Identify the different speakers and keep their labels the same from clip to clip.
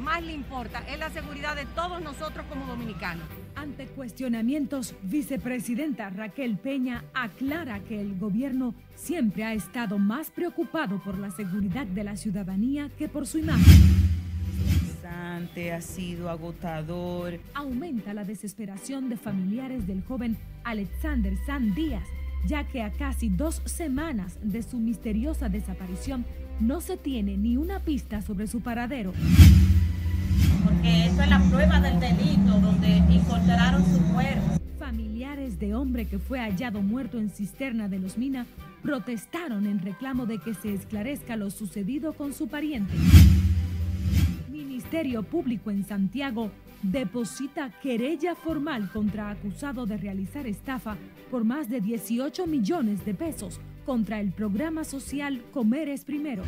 Speaker 1: Más le importa es la seguridad de todos nosotros como dominicanos.
Speaker 2: Ante cuestionamientos, vicepresidenta Raquel Peña aclara que el gobierno siempre ha estado más preocupado por la seguridad de la ciudadanía que por su imagen
Speaker 3: ha sido agotador.
Speaker 2: Aumenta la desesperación de familiares del joven Alexander San Díaz, ya que a casi dos semanas de su misteriosa desaparición no se tiene ni una pista sobre su paradero.
Speaker 4: Porque esto es la prueba del delito donde encontraron su cuerpo.
Speaker 2: Familiares de hombre que fue hallado muerto en cisterna de los Mina protestaron en reclamo de que se esclarezca lo sucedido con su pariente. Ministerio Público en Santiago deposita querella formal contra acusado de realizar estafa por más de 18 millones de pesos contra el programa social Comer es Primero.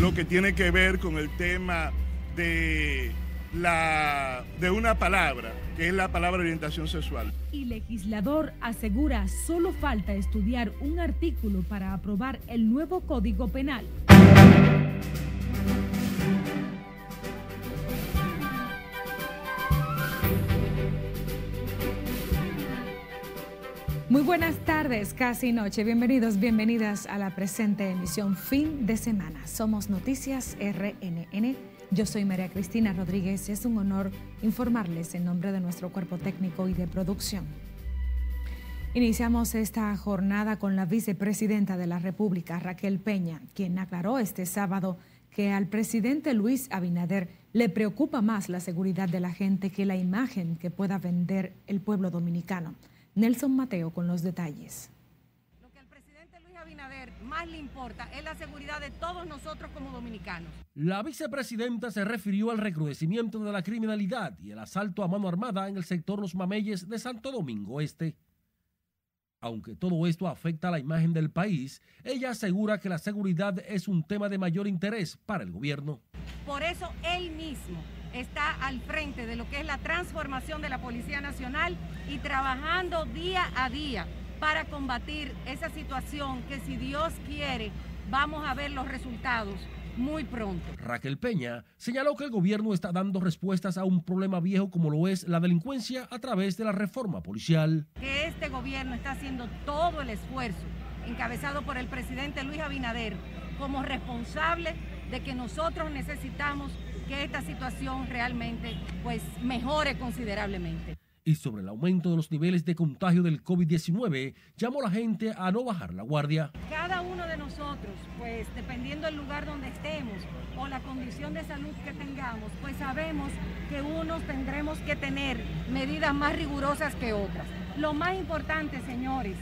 Speaker 5: Lo que tiene que ver con el tema de, la, de una palabra, que es la palabra orientación sexual.
Speaker 2: Y legislador asegura solo falta estudiar un artículo para aprobar el nuevo Código Penal. Muy buenas tardes, casi noche. Bienvenidos, bienvenidas a la presente emisión fin de semana. Somos Noticias RNN. Yo soy María Cristina Rodríguez es un honor informarles en nombre de nuestro cuerpo técnico y de producción. Iniciamos esta jornada con la vicepresidenta de la República, Raquel Peña, quien aclaró este sábado que al presidente Luis Abinader le preocupa más la seguridad de la gente que la imagen que pueda vender el pueblo dominicano. Nelson Mateo con los detalles.
Speaker 1: Lo que al presidente Luis Abinader más le importa es la seguridad de todos nosotros como dominicanos.
Speaker 6: La vicepresidenta se refirió al recrudecimiento de la criminalidad y el asalto a mano armada en el sector Los Mameyes de Santo Domingo Este. Aunque todo esto afecta a la imagen del país, ella asegura que la seguridad es un tema de mayor interés para el gobierno.
Speaker 1: Por eso él mismo está al frente de lo que es la transformación de la Policía Nacional y trabajando día a día para combatir esa situación que si Dios quiere vamos a ver los resultados muy pronto.
Speaker 6: Raquel Peña señaló que el gobierno está dando respuestas a un problema viejo como lo es la delincuencia a través de la reforma policial.
Speaker 1: Que este gobierno está haciendo todo el esfuerzo, encabezado por el presidente Luis Abinader, como responsable de que nosotros necesitamos que esta situación realmente pues mejore considerablemente.
Speaker 6: Y sobre el aumento de los niveles de contagio del COVID-19, llamó a la gente a no bajar la guardia.
Speaker 1: Cada uno de nosotros, pues dependiendo del lugar donde estemos o la condición de salud que tengamos, pues sabemos que unos tendremos que tener medidas más rigurosas que otras. Lo más importante, señores,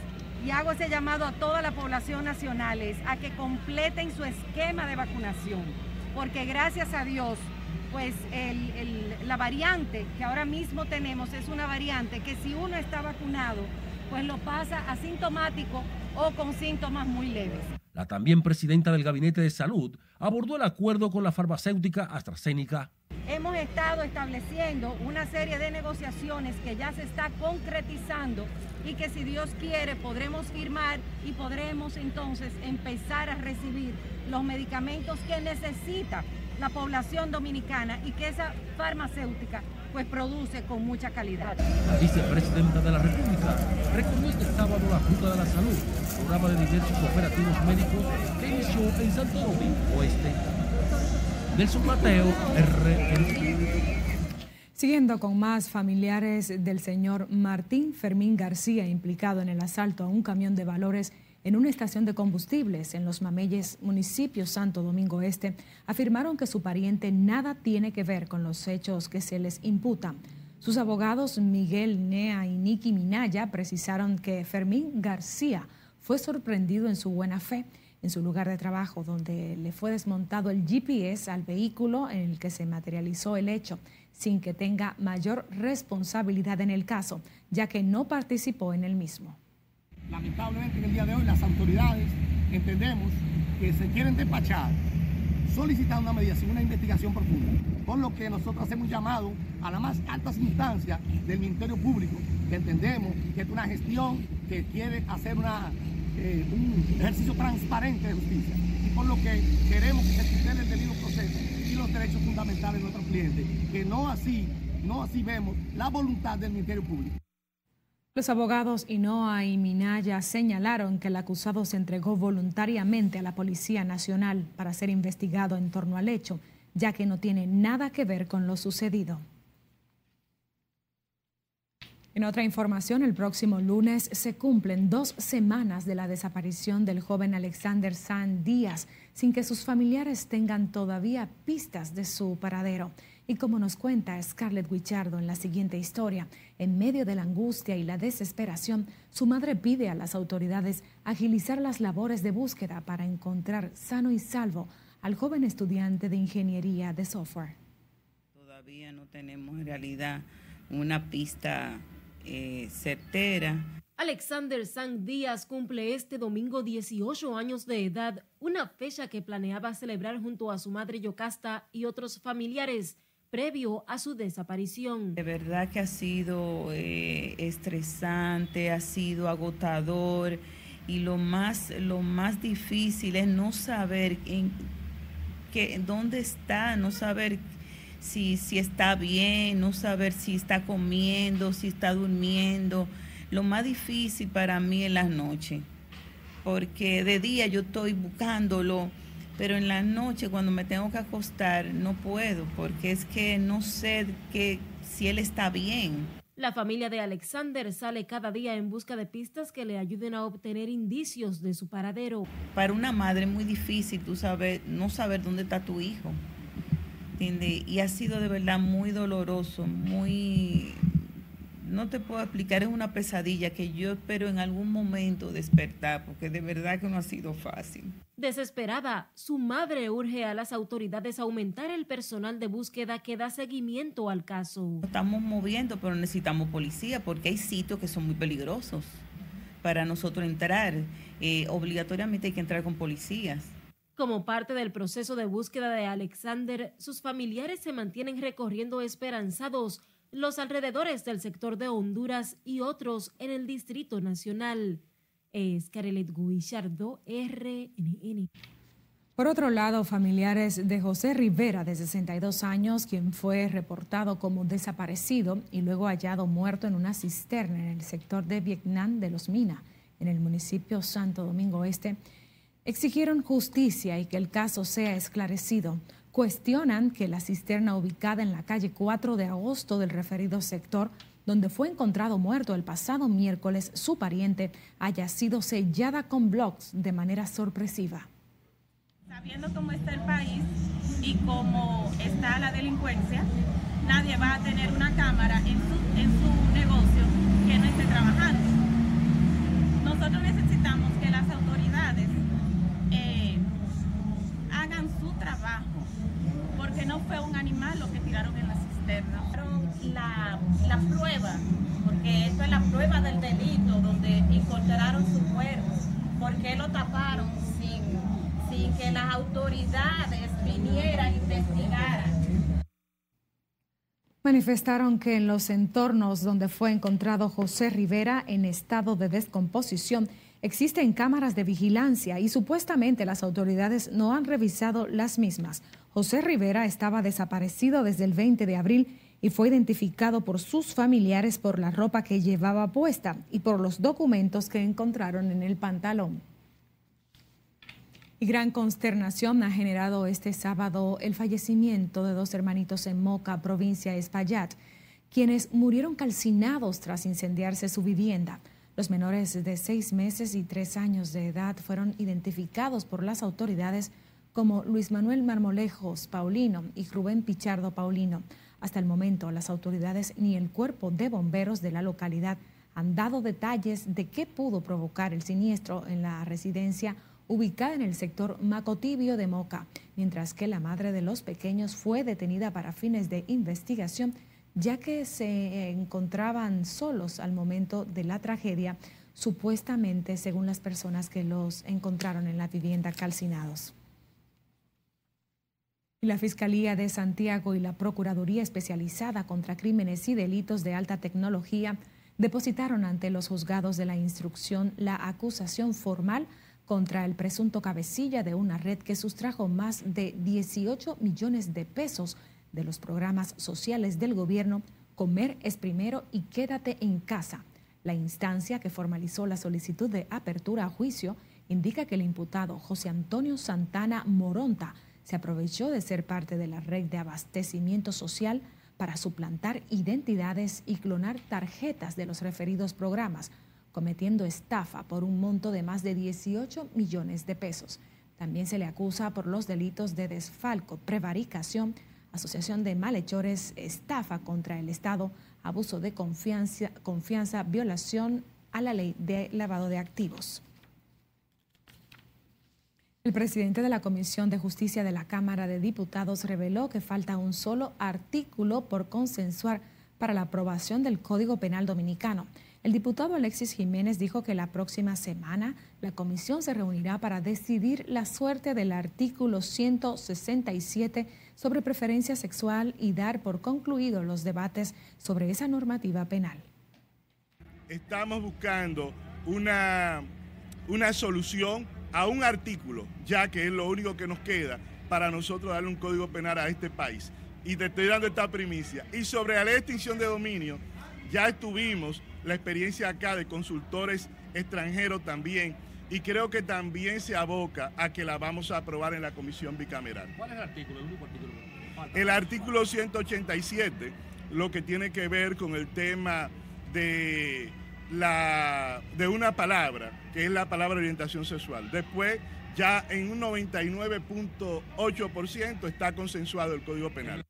Speaker 1: y hago ese llamado a toda la población nacional, es a que completen su esquema de vacunación, porque gracias a Dios pues la variante que ahora mismo tenemos es una variante que si uno está vacunado, pues lo pasa asintomático o con síntomas muy leves.
Speaker 6: La también presidenta del Gabinete de Salud abordó el acuerdo con la farmacéutica AstraZeneca.
Speaker 1: Hemos estado estableciendo una serie de negociaciones que ya se está concretizando y que si Dios quiere podremos firmar y podremos entonces empezar a recibir los medicamentos que necesita la población dominicana y que esa farmacéutica pues produce con mucha calidad.
Speaker 6: La vicepresidenta de la República recordó este sábado la Ruta de la Salud, programa de diversos operativos médicos que inició en Santo Domingo Oeste. Nelson Mateo, RN.
Speaker 2: Siguiendo con más familiares del señor Martín Fermín García implicado en el asalto a un camión de valores en una estación de combustibles en Los Mameyes, municipio Santo Domingo Este, afirmaron que su pariente nada tiene que ver con los hechos que se les imputan. Sus abogados Miguel Nea y Nicky Minaya precisaron que Fermín García fue sorprendido en su buena fe en su lugar de trabajo, donde le fue desmontado el GPS al vehículo en el que se materializó el hecho, sin que tenga mayor responsabilidad en el caso, ya que no participó en el mismo.
Speaker 7: Lamentablemente en el día de hoy las autoridades entendemos que se quieren despachar solicitando una mediación, una investigación profunda, por lo que nosotros hacemos llamado a las más altas instancias del Ministerio Público, que entendemos que es una gestión que quiere hacer eh, un ejercicio transparente de justicia y por lo que queremos que se tutele el debido proceso y los derechos fundamentales de nuestros clientes, que no así, no así vemos la voluntad del Ministerio Público.
Speaker 2: Los abogados Inoa y Minaya señalaron que el acusado se entregó voluntariamente a la Policía Nacional para ser investigado en torno al hecho, ya que no tiene nada que ver con lo sucedido. En otra información, el próximo lunes se cumplen dos semanas de la desaparición del joven Alexander San Díaz, sin que sus familiares tengan todavía pistas de su paradero. Y como nos cuenta Scarlett Guichardo en la siguiente historia, en medio de la angustia y la desesperación, su madre pide a las autoridades agilizar las labores de búsqueda para encontrar sano y salvo al joven estudiante de ingeniería de software.
Speaker 3: Todavía no tenemos en realidad una pista eh, certera.
Speaker 8: Alexander San Díaz cumple este domingo 18 años de edad, una fecha que planeaba celebrar junto a su madre Yocasta y otros familiares previo a su desaparición.
Speaker 3: De verdad que ha sido eh, estresante, ha sido agotador y lo más, lo más difícil es no saber en qué, dónde está, no saber si, si está bien, no saber si está comiendo, si está durmiendo. Lo más difícil para mí es las noches, porque de día yo estoy buscándolo pero en la noche cuando me tengo que acostar no puedo porque es que no sé que, si él está bien.
Speaker 8: La familia de Alexander sale cada día en busca de pistas que le ayuden a obtener indicios de su paradero.
Speaker 3: Para una madre es muy difícil tú saber, no saber dónde está tu hijo. Y ha sido de verdad muy doloroso, muy no te puedo explicar, es una pesadilla que yo espero en algún momento despertar, porque de verdad que no ha sido fácil.
Speaker 8: Desesperada, su madre urge a las autoridades a aumentar el personal de búsqueda que da seguimiento al caso.
Speaker 3: Estamos moviendo, pero necesitamos policía porque hay sitios que son muy peligrosos para nosotros entrar. Eh, obligatoriamente hay que entrar con policías.
Speaker 8: Como parte del proceso de búsqueda de Alexander, sus familiares se mantienen recorriendo esperanzados los alrededores del sector de Honduras y otros en el Distrito Nacional. Es Carelet Guillardo, RNN.
Speaker 2: Por otro lado, familiares de José Rivera, de 62 años, quien fue reportado como desaparecido y luego hallado muerto en una cisterna en el sector de Vietnam de Los Mina, en el municipio Santo Domingo Este, exigieron justicia y que el caso sea esclarecido cuestionan que la cisterna ubicada en la calle 4 de agosto del referido sector, donde fue encontrado muerto el pasado miércoles su pariente, haya sido sellada con blocks de manera sorpresiva.
Speaker 4: Sabiendo cómo está el país y cómo está la delincuencia, nadie va a tener una cámara en su, en su negocio que no esté trabajando. Nosotros necesitamos que las autoridades eh, hagan su trabajo que no fue un animal lo que tiraron en la cisterna. La, prueba, porque esto es la prueba del delito, donde encontraron su cuerpo. ¿Por qué lo taparon sin, sin que las autoridades vinieran a investigar?
Speaker 2: Manifestaron que en los entornos donde fue encontrado José Rivera en estado de descomposición existen cámaras de vigilancia y supuestamente las autoridades no han revisado las mismas. José Rivera estaba desaparecido desde el 20 de abril y fue identificado por sus familiares por la ropa que llevaba puesta y por los documentos que encontraron en el pantalón. Y gran consternación ha generado este sábado el fallecimiento de dos hermanitos en Moca, provincia de Espaillat, quienes murieron calcinados tras incendiarse su vivienda. Los menores de seis meses y tres años de edad fueron identificados por las autoridades como Luis Manuel Marmolejos Paulino y Rubén Pichardo Paulino. Hasta el momento, las autoridades ni el cuerpo de bomberos de la localidad han dado detalles de qué pudo provocar el siniestro en la residencia ubicada en el sector Macotibio de Moca, mientras que la madre de los pequeños fue detenida para fines de investigación, ya que se encontraban solos al momento de la tragedia, supuestamente según las personas que los encontraron en la vivienda calcinados. La Fiscalía de Santiago y la Procuraduría Especializada contra Crímenes y Delitos de Alta Tecnología depositaron ante los juzgados de la instrucción la acusación formal contra el presunto cabecilla de una red que sustrajo más de 18 millones de pesos de los programas sociales del gobierno Comer es primero y quédate en casa. La instancia que formalizó la solicitud de apertura a juicio indica que el imputado José Antonio Santana Moronta se aprovechó de ser parte de la red de abastecimiento social para suplantar identidades y clonar tarjetas de los referidos programas, cometiendo estafa por un monto de más de 18 millones de pesos. También se le acusa por los delitos de desfalco, prevaricación, asociación de malhechores, estafa contra el Estado, abuso de confianza, violación a la ley de lavado de activos. El presidente de la Comisión de Justicia de la Cámara de Diputados reveló que falta un solo artículo por consensuar para la aprobación del Código Penal Dominicano. El diputado Alexis Jiménez dijo que la próxima semana la comisión se reunirá para decidir la suerte del artículo 167 sobre preferencia sexual y dar por concluidos los debates sobre esa normativa penal.
Speaker 5: Estamos buscando una, una solución a un artículo, ya que es lo único que nos queda para nosotros darle un código penal a este país. Y te estoy dando esta primicia. Y sobre la ley de extinción de dominio, ya estuvimos la experiencia acá de consultores extranjeros también. Y creo que también se aboca a que la vamos a aprobar en la comisión bicameral.
Speaker 6: ¿Cuál es el artículo? El, artículo?
Speaker 5: el artículo 187, lo que tiene que ver con el tema de la, de una palabra, que es la palabra orientación sexual. Después, ya en un 99.8% está consensuado el Código Penal.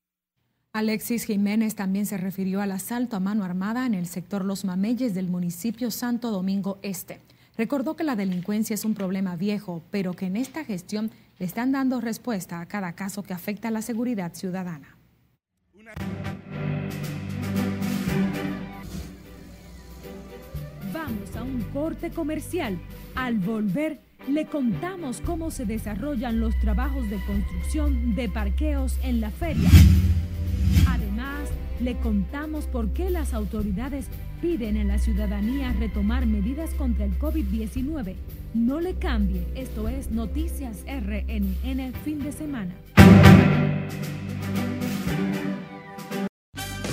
Speaker 2: Alexis Jiménez también se refirió al asalto a mano armada en el sector Los Mameyes del municipio Santo Domingo Este. Recordó que la delincuencia es un problema viejo, pero que en esta gestión le están dando respuesta a cada caso que afecta a la seguridad ciudadana.
Speaker 9: Vamos a un corte comercial. Al volver, le contamos cómo se desarrollan los trabajos de construcción de parqueos en la feria. Además, le contamos por qué las autoridades piden a la ciudadanía retomar medidas contra el COVID-19. No le cambie, esto es Noticias RNN fin de semana.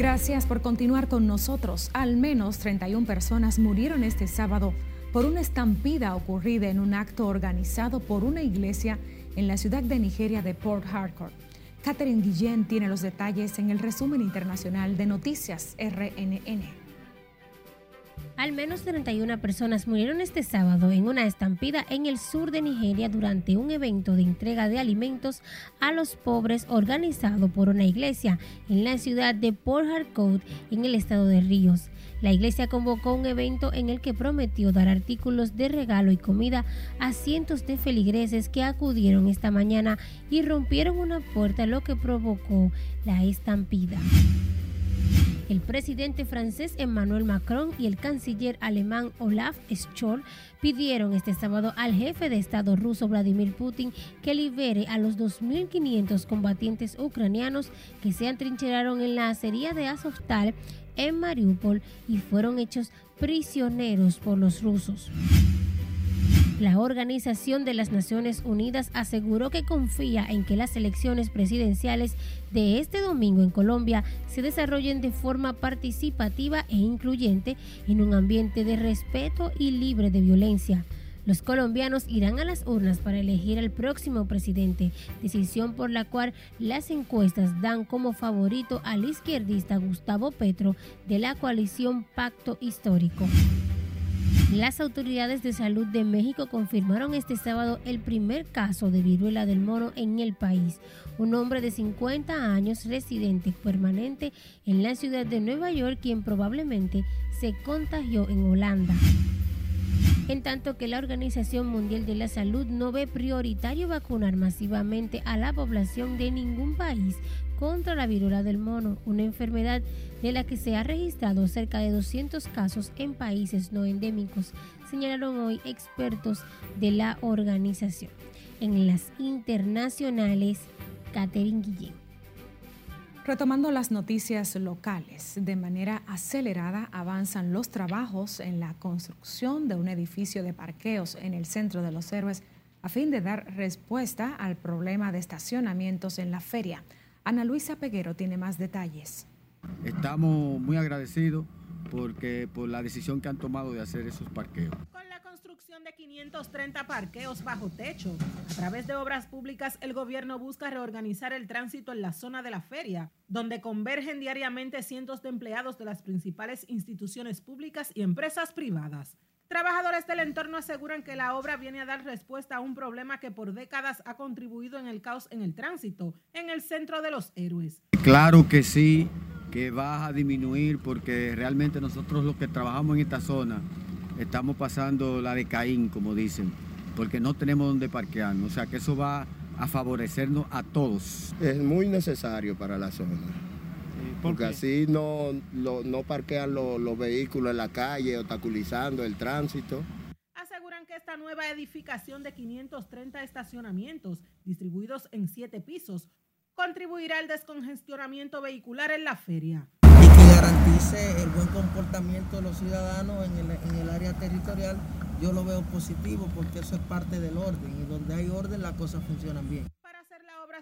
Speaker 2: Gracias por continuar con nosotros. Al menos 31 personas murieron este sábado por una estampida ocurrida en un acto organizado por una iglesia en la ciudad de Nigeria de Port Harcourt. Catherine Guillén tiene los detalles en el resumen internacional de Noticias RNN.
Speaker 10: Al menos 31 personas murieron este sábado en una estampida en el sur de Nigeria durante un evento de entrega de alimentos a los pobres organizado por una iglesia en la ciudad de Port Harcourt en el estado de Ríos. La iglesia convocó un evento en el que prometió dar artículos de regalo y comida a cientos de feligreses que acudieron esta mañana y rompieron una puerta, lo que provocó la estampida. El presidente francés Emmanuel Macron y el canciller alemán Olaf Scholz pidieron este sábado al jefe de Estado ruso Vladimir Putin que libere a los 2.500 combatientes ucranianos que se atrincheraron en la acería de Azovstal en Mariupol y fueron hechos prisioneros por los rusos. La Organización de las Naciones Unidas aseguró que confía en que las elecciones presidenciales de este domingo en Colombia se desarrollen de forma participativa e incluyente en un ambiente de respeto y libre de violencia. Los colombianos irán a las urnas para elegir al próximo presidente, decisión por la cual las encuestas dan como favorito al izquierdista Gustavo Petro de la coalición Pacto Histórico. Las autoridades de salud de México confirmaron este sábado el primer caso de viruela del mono en el país. Un hombre de 50 años residente permanente en la ciudad de Nueva York quien probablemente se contagió en Holanda. En tanto que la Organización Mundial de la Salud no ve prioritario vacunar masivamente a la población de ningún país contra la viruela del mono, una enfermedad de la que se ha registrado cerca de 200 casos en países no endémicos, señalaron hoy expertos de la organización. En las internacionales, Catherine Guillén.
Speaker 2: Retomando las noticias locales, de manera acelerada avanzan los trabajos en la construcción de un edificio de parqueos en el centro de los héroes a fin de dar respuesta al problema de estacionamientos en la feria. Ana Luisa Peguero tiene más detalles.
Speaker 11: Estamos muy agradecidos porque por la decisión que han tomado de hacer esos parqueos.
Speaker 12: Con la construcción de 530 parqueos bajo techo, a través de obras públicas el gobierno busca reorganizar el tránsito en la zona de la feria, donde convergen diariamente cientos de empleados de las principales instituciones públicas y empresas privadas. Trabajadores del entorno aseguran que la obra viene a dar respuesta a un problema que por décadas ha contribuido en el caos en el tránsito, en el centro de los héroes.
Speaker 11: Claro que sí, que va a disminuir porque realmente nosotros los que trabajamos en esta zona estamos pasando la de Caín, como dicen, porque no tenemos donde parquearnos. O sea que eso va a favorecernos a todos.
Speaker 13: Es muy necesario para la zona porque así no, no parquean los vehículos en la calle, obstaculizando el tránsito.
Speaker 12: Aseguran que esta nueva edificación de 530 estacionamientos, distribuidos en siete pisos, contribuirá al descongestionamiento vehicular en la feria.
Speaker 14: Y que garantice el buen comportamiento de los ciudadanos en el, en el área territorial, yo lo veo positivo porque eso es parte del orden y donde hay orden las cosas funcionan bien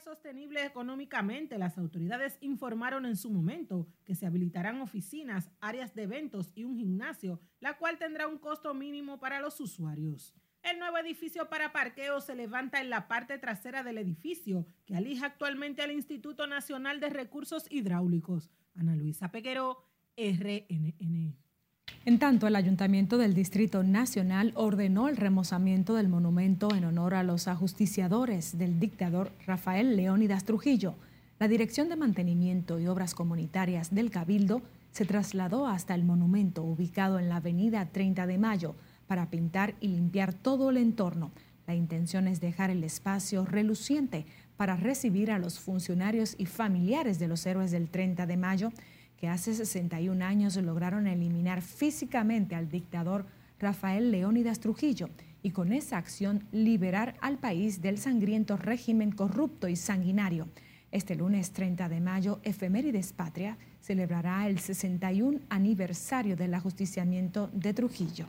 Speaker 12: sostenible económicamente, las autoridades informaron en su momento que se habilitarán oficinas, áreas de eventos y un gimnasio, la cual tendrá un costo mínimo para los usuarios. El nuevo edificio para parqueo se levanta en la parte trasera del edificio, que alija actualmente al Instituto Nacional de Recursos Hidráulicos. Ana Luisa Peguero, RNN.
Speaker 2: En tanto, el Ayuntamiento del Distrito Nacional ordenó el remozamiento del monumento en honor a los ajusticiadores del dictador Rafael Leónidas Trujillo. La Dirección de Mantenimiento y Obras Comunitarias del Cabildo se trasladó hasta el monumento ubicado en la avenida 30 de Mayo para pintar y limpiar todo el entorno. La intención es dejar el espacio reluciente para recibir a los funcionarios y familiares de los héroes del 30 de Mayo que hace 61 años lograron eliminar físicamente al dictador Rafael Leónidas Trujillo y con esa acción liberar al país del sangriento régimen corrupto y sanguinario. Este lunes 30 de mayo, Efemérides Patria celebrará el 61 aniversario del ajusticiamiento de Trujillo.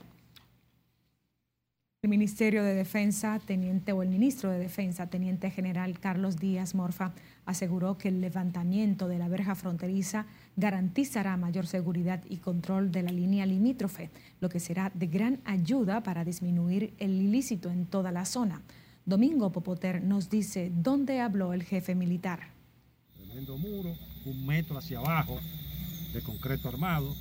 Speaker 2: El Ministerio de Defensa, teniente o el ministro de Defensa, teniente general Carlos Díaz Morfa, aseguró que el levantamiento de la verja fronteriza garantizará mayor seguridad y control de la línea limítrofe, lo que será de gran ayuda para disminuir el ilícito en toda la zona. Domingo Popoter nos dice dónde habló el jefe militar.
Speaker 15: Tremendo muro, un metro hacia abajo de concreto armado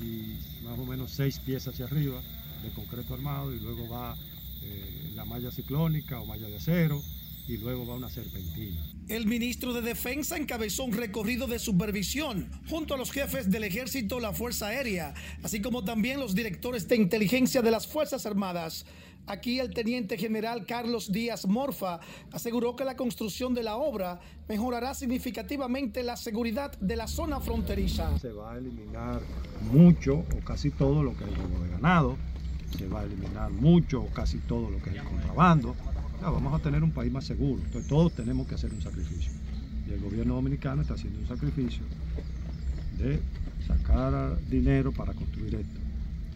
Speaker 15: y más o menos seis pies hacia arriba de concreto armado y luego va eh, la malla ciclónica o malla de acero y luego va una serpentina.
Speaker 16: El ministro de Defensa encabezó un recorrido de supervisión junto a los jefes del Ejército, la Fuerza Aérea, así como también los directores de inteligencia de las Fuerzas Armadas. Aquí el teniente general Carlos Díaz Morfa aseguró que la construcción de la obra mejorará significativamente la seguridad de la zona fronteriza.
Speaker 15: Se va a eliminar mucho o casi todo lo que hay de ganado se va a eliminar mucho o casi todo lo que es el contrabando. vamos a tener un país más seguro. Entonces todos tenemos que hacer un sacrificio. Y el gobierno dominicano está haciendo un sacrificio de sacar dinero para construir esto.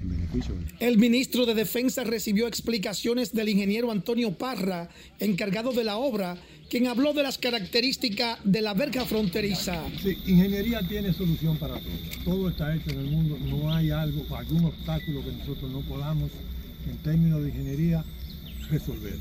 Speaker 15: De...
Speaker 16: El ministro de Defensa recibió explicaciones del ingeniero Antonio Parra, encargado de la obra, quien habló de las características de la verja fronteriza.
Speaker 15: Sí, ingeniería tiene solución para todo. Todo está hecho en el mundo, no hay algo, algún obstáculo que nosotros no podamos, en términos de ingeniería, resolver.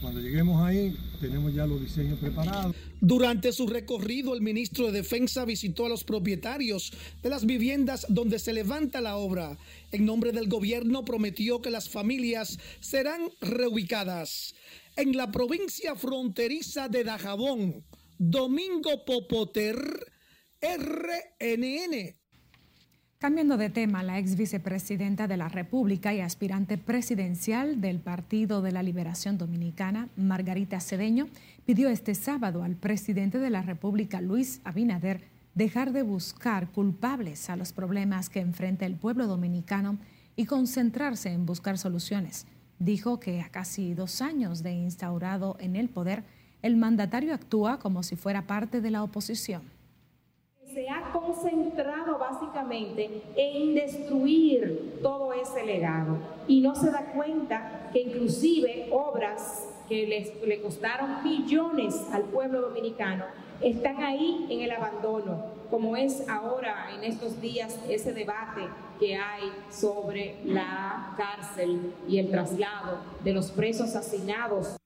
Speaker 15: Cuando lleguemos ahí, tenemos ya los diseños preparados.
Speaker 16: Durante su recorrido, el ministro de Defensa visitó a los propietarios de las viviendas donde se levanta la obra. En nombre del gobierno prometió que las familias serán reubicadas. En la provincia fronteriza de Dajabón, Domingo Popoter, RNN.
Speaker 2: Cambiando de tema, la ex vicepresidenta de la República y aspirante presidencial del Partido de la Liberación Dominicana, Margarita Cedeño, pidió este sábado al presidente de la República, Luis Abinader, dejar de buscar culpables a los problemas que enfrenta el pueblo dominicano y concentrarse en buscar soluciones. Dijo que a casi dos años de instaurado en el poder, el mandatario actúa como si fuera parte de la oposición
Speaker 17: se ha concentrado básicamente en destruir todo ese legado y no se da cuenta que inclusive obras que les, le costaron millones al pueblo dominicano están ahí en el abandono, como es ahora en estos días ese debate que hay sobre la cárcel y el traslado de los presos asignados.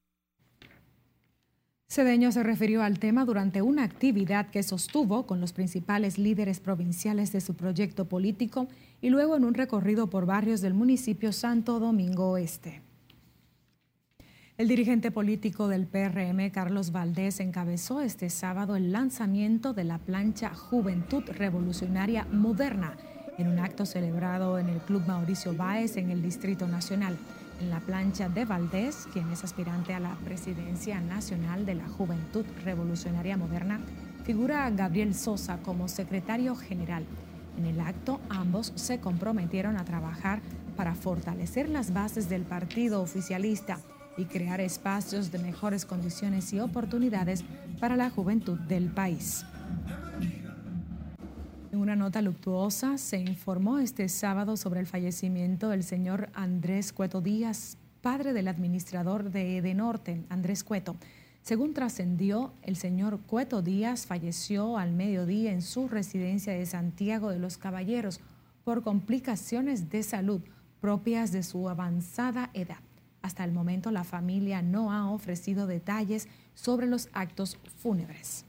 Speaker 2: Cedeño se refirió al tema durante una actividad que sostuvo con los principales líderes provinciales de su proyecto político y luego en un recorrido por barrios del municipio Santo Domingo Oeste. El dirigente político del PRM, Carlos Valdés, encabezó este sábado el lanzamiento de la plancha Juventud Revolucionaria Moderna en un acto celebrado en el Club Mauricio Báez en el Distrito Nacional en la plancha de Valdés, quien es aspirante a la presidencia nacional de la Juventud Revolucionaria Moderna, figura Gabriel Sosa como secretario general. En el acto, ambos se comprometieron a trabajar para fortalecer las bases del partido oficialista y crear espacios de mejores condiciones y oportunidades para la juventud del país. En una nota luctuosa se informó este sábado sobre el fallecimiento del señor Andrés Cueto Díaz, padre del administrador de Edenorte, Andrés Cueto. Según trascendió, el señor Cueto Díaz falleció al mediodía en su residencia de Santiago de los Caballeros por complicaciones de salud propias de su avanzada edad. Hasta el momento la familia no ha ofrecido detalles sobre los actos fúnebres.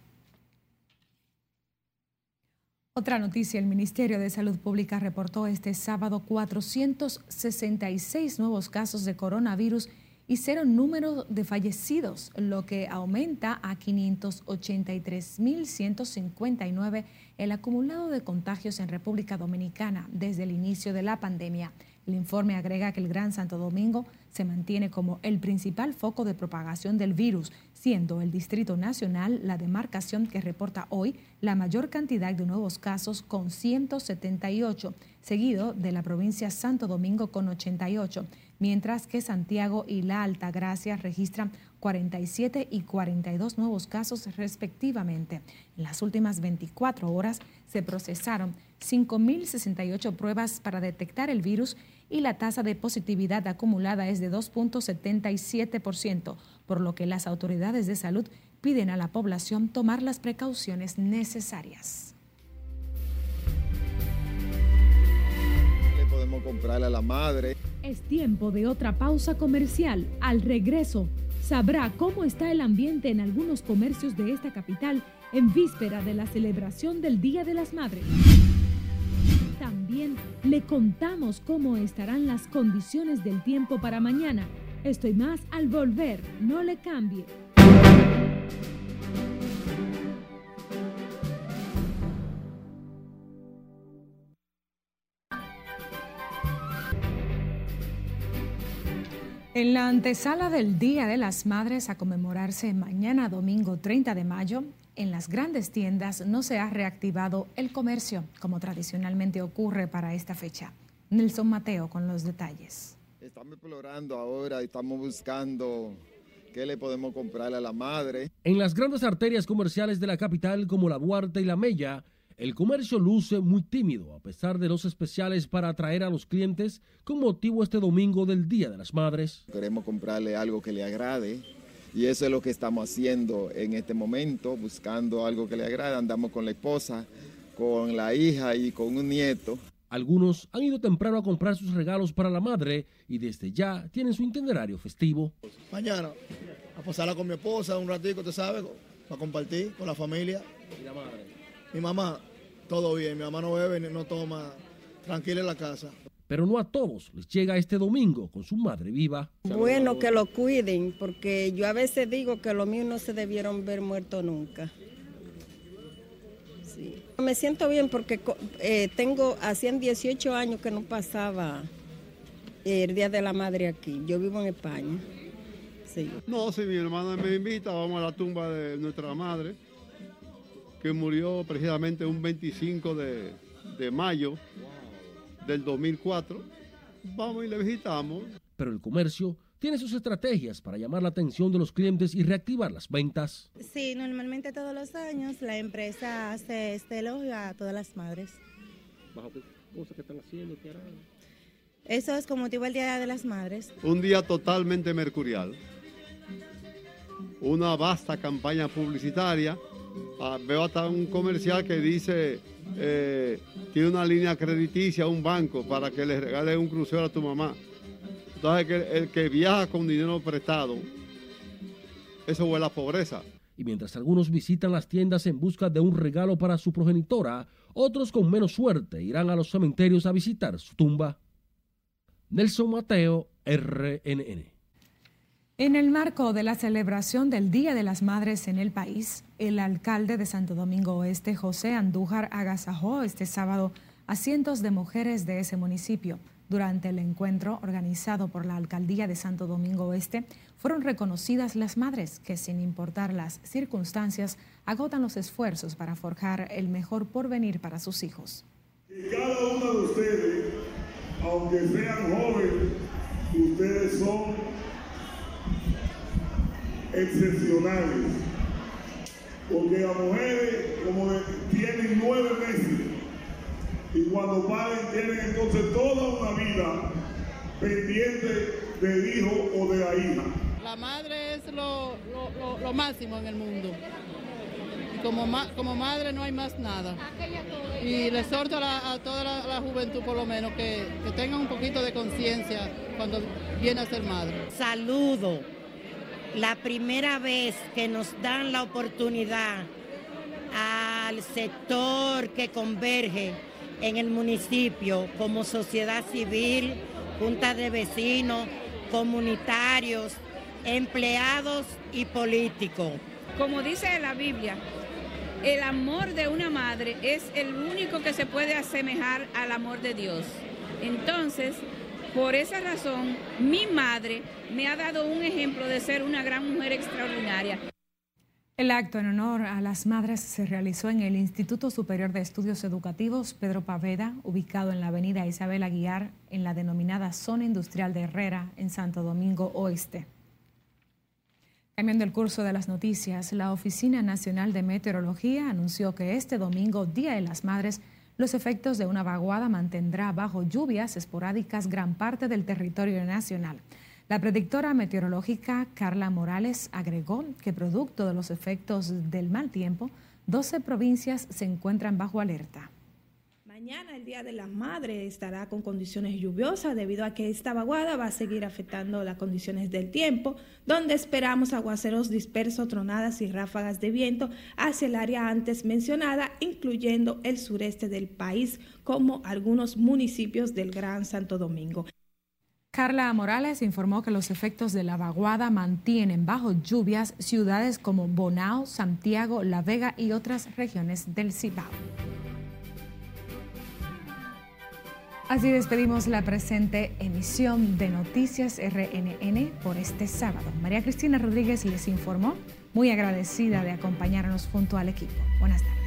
Speaker 2: Otra noticia, el Ministerio de Salud Pública reportó este sábado 466 nuevos casos de coronavirus y cero número de fallecidos, lo que aumenta a 583.159 el acumulado de contagios en República Dominicana desde el inicio de la pandemia. El informe agrega que el Gran Santo Domingo se mantiene como el principal foco de propagación del virus, siendo el Distrito Nacional la demarcación que reporta hoy la mayor cantidad de nuevos casos con 178, seguido de la provincia Santo Domingo con 88, mientras que Santiago y La Altagracia registran 47 y 42 nuevos casos respectivamente. En las últimas 24 horas se procesaron 5.068 pruebas para detectar el virus y la tasa de positividad acumulada es de 2.77%, por lo que las autoridades de salud piden a la población tomar las precauciones necesarias.
Speaker 13: Le podemos comprarle a la madre.
Speaker 9: Es tiempo de otra pausa comercial. Al regreso, sabrá cómo está el ambiente en algunos comercios de esta capital en víspera de la celebración del Día de las Madres. También le contamos cómo estarán las condiciones del tiempo para mañana. Estoy más al volver, no le cambie.
Speaker 2: En la antesala del Día de las Madres a conmemorarse mañana domingo 30 de mayo, en las grandes tiendas no se ha reactivado el comercio, como tradicionalmente ocurre para esta fecha. Nelson Mateo con los detalles.
Speaker 13: Estamos explorando ahora y estamos buscando qué le podemos comprar a la madre.
Speaker 6: En las grandes arterias comerciales de la capital como la Duarte y la Mella, el comercio luce muy tímido a pesar de los especiales para atraer a los clientes con motivo este domingo del Día de las Madres.
Speaker 13: Queremos comprarle algo que le agrade, y eso es lo que estamos haciendo en este momento, buscando algo que le agrade. Andamos con la esposa, con la hija y con un nieto.
Speaker 6: Algunos han ido temprano a comprar sus regalos para la madre y desde ya tienen su itinerario festivo.
Speaker 7: Mañana
Speaker 18: a pasarla con mi esposa un ratico, ¿te sabes? Para compartir con la familia.
Speaker 6: ¿Y la madre?
Speaker 18: Mi mamá, todo bien. Mi mamá no bebe ni no toma. Tranquila en la casa.
Speaker 6: Pero no a todos les llega este domingo con su madre viva.
Speaker 19: Bueno, que lo cuiden, porque yo a veces digo que los míos no se debieron ver muertos nunca. Me siento bien porque eh, tengo, hacían 18 años que no pasaba el Día de la Madre aquí. Yo vivo en España. Sí.
Speaker 20: No, si mi hermana me invita, vamos a la tumba de nuestra madre que murió precisamente un 25 de, de mayo del 2004. Vamos y le visitamos.
Speaker 6: Pero el comercio tiene sus estrategias para llamar la atención de los clientes y reactivar las ventas.
Speaker 21: Sí, normalmente todos los años la empresa hace este elogio a todas las madres.
Speaker 6: ¿Bajo qué cosas que están haciendo? ¿Qué harán?
Speaker 21: Eso es con motivo del Día de las Madres.
Speaker 20: Un día totalmente mercurial. Una vasta campaña publicitaria Ah, veo hasta un comercial que dice, eh, tiene una línea crediticia, un banco, para que le regale un crucero a tu mamá. Entonces, el, que viaja con dinero prestado, eso huele a pobreza.
Speaker 6: Y mientras algunos visitan las tiendas en busca de un regalo para su progenitora, otros con menos suerte irán a los cementerios a visitar su tumba. Nelson Mateo, RNN.
Speaker 2: En el marco de la celebración del Día de las Madres en el país, el alcalde de Santo Domingo Oeste, José Andújar, agasajó este sábado a cientos de mujeres de ese municipio. Durante el encuentro organizado por la alcaldía de Santo Domingo Oeste, fueron reconocidas las madres que, sin importar las circunstancias, agotan los esfuerzos para forjar el mejor porvenir para sus hijos.
Speaker 22: cada una de ustedes, aunque sean jóvenes, ustedes son excepcionales. Porque las mujeres como tienen nueve meses y cuando paren tienen entonces toda una vida pendiente del hijo o de la hija.
Speaker 23: La madre es lo, lo, máximo en el mundo. como, como madre no hay más nada. Y le exhorto a, toda la, juventud por lo menos que, que tengan un poquito de conciencia cuando viene a ser madre.
Speaker 24: Saludo la primera vez que nos dan la oportunidad al sector que converge en el municipio como sociedad civil, junta de vecinos, comunitarios, empleados y políticos.
Speaker 25: Como dice la Biblia, el amor de una madre es el único que se puede asemejar al amor de Dios. Entonces, por esa razón, mi madre me ha dado un ejemplo de ser una gran mujer extraordinaria.
Speaker 2: El acto en honor a las madres se realizó en el Instituto Superior de Estudios Educativos Pedro Paveda, ubicado en la avenida Isabel Aguiar, en la denominada Zona Industrial de Herrera, en Santo Domingo Oeste. Cambiando el curso de las noticias, la Oficina Nacional de Meteorología anunció que este domingo, Día de las Madres, los efectos de una vaguada mantendrá bajo lluvias esporádicas gran parte del territorio nacional. La predictora meteorológica Carla Morales agregó que producto de los efectos del mal tiempo, 12 provincias se encuentran bajo alerta.
Speaker 26: Mañana, el Día de la Madre, estará con condiciones lluviosas debido a que esta vaguada va a seguir afectando las condiciones del tiempo, donde esperamos aguaceros dispersos, tronadas y ráfagas de viento hacia el área antes mencionada, incluyendo el sureste del país, como algunos municipios del Gran Santo Domingo.
Speaker 2: Carla Morales informó que los efectos de la vaguada mantienen bajo lluvias ciudades como Bonao, Santiago, La Vega y otras regiones del Cibao. Así despedimos la presente emisión de Noticias RNN por este sábado. María Cristina Rodríguez les informó, muy agradecida de acompañarnos junto al equipo. Buenas tardes.